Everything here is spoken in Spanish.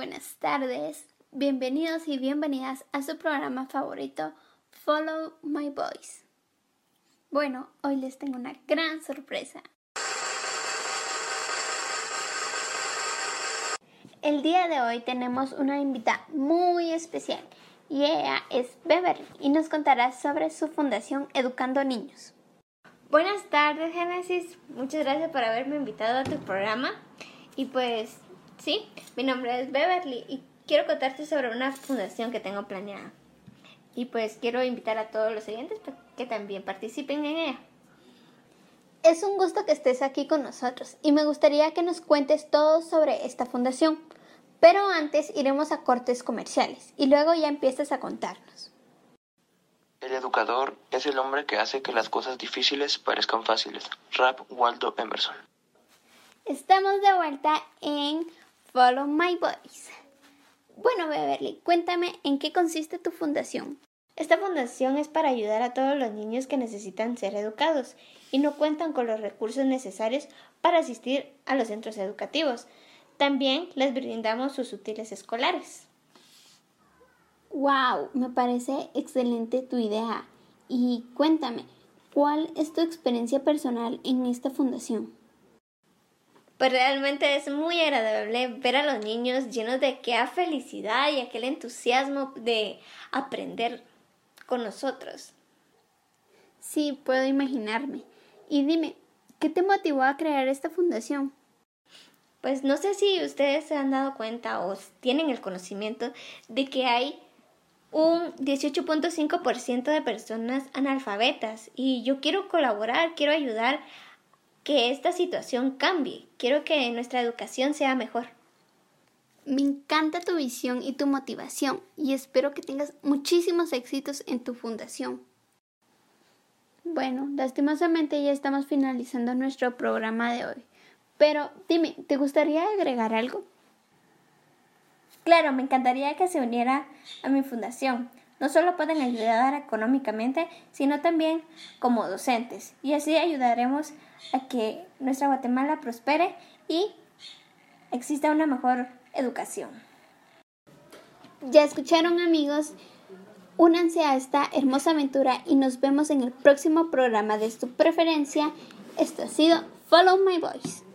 buenas tardes. Bienvenidos y bienvenidas a su programa favorito, Follow My Voice. Bueno, hoy les tengo una gran sorpresa. El día de hoy tenemos una invitada muy especial y ella es Beverly y nos contará sobre su fundación Educando Niños. Buenas tardes, Génesis. Muchas gracias por haberme invitado a tu programa. Y pues, sí, mi nombre es Beverly y quiero contarte sobre una fundación que tengo planeada. Y pues quiero invitar a todos los oyentes para que también participen en ella. Es un gusto que estés aquí con nosotros y me gustaría que nos cuentes todo sobre esta fundación. Pero antes iremos a cortes comerciales y luego ya empiezas a contarnos. El educador es el hombre que hace que las cosas difíciles parezcan fáciles. Rap Waldo Emerson. Estamos de vuelta en Follow My Voice. Bueno, Beverly, cuéntame en qué consiste tu fundación. Esta fundación es para ayudar a todos los niños que necesitan ser educados y no cuentan con los recursos necesarios para asistir a los centros educativos. También les brindamos sus útiles escolares. Wow, me parece excelente tu idea. Y cuéntame, ¿cuál es tu experiencia personal en esta fundación? Pues realmente es muy agradable ver a los niños llenos de aquella felicidad y aquel entusiasmo de aprender con nosotros. Sí, puedo imaginarme. Y dime, ¿qué te motivó a crear esta fundación? Pues no sé si ustedes se han dado cuenta o tienen el conocimiento de que hay un 18.5% de personas analfabetas y yo quiero colaborar, quiero ayudar que esta situación cambie, quiero que nuestra educación sea mejor. Me encanta tu visión y tu motivación y espero que tengas muchísimos éxitos en tu fundación. Bueno, lastimosamente ya estamos finalizando nuestro programa de hoy. Pero dime, ¿te gustaría agregar algo? Claro, me encantaría que se uniera a mi fundación. No solo pueden ayudar económicamente, sino también como docentes. Y así ayudaremos a que nuestra Guatemala prospere y exista una mejor educación. Ya escucharon amigos, únanse a esta hermosa aventura y nos vemos en el próximo programa de su preferencia. Esto ha sido Follow My Voice.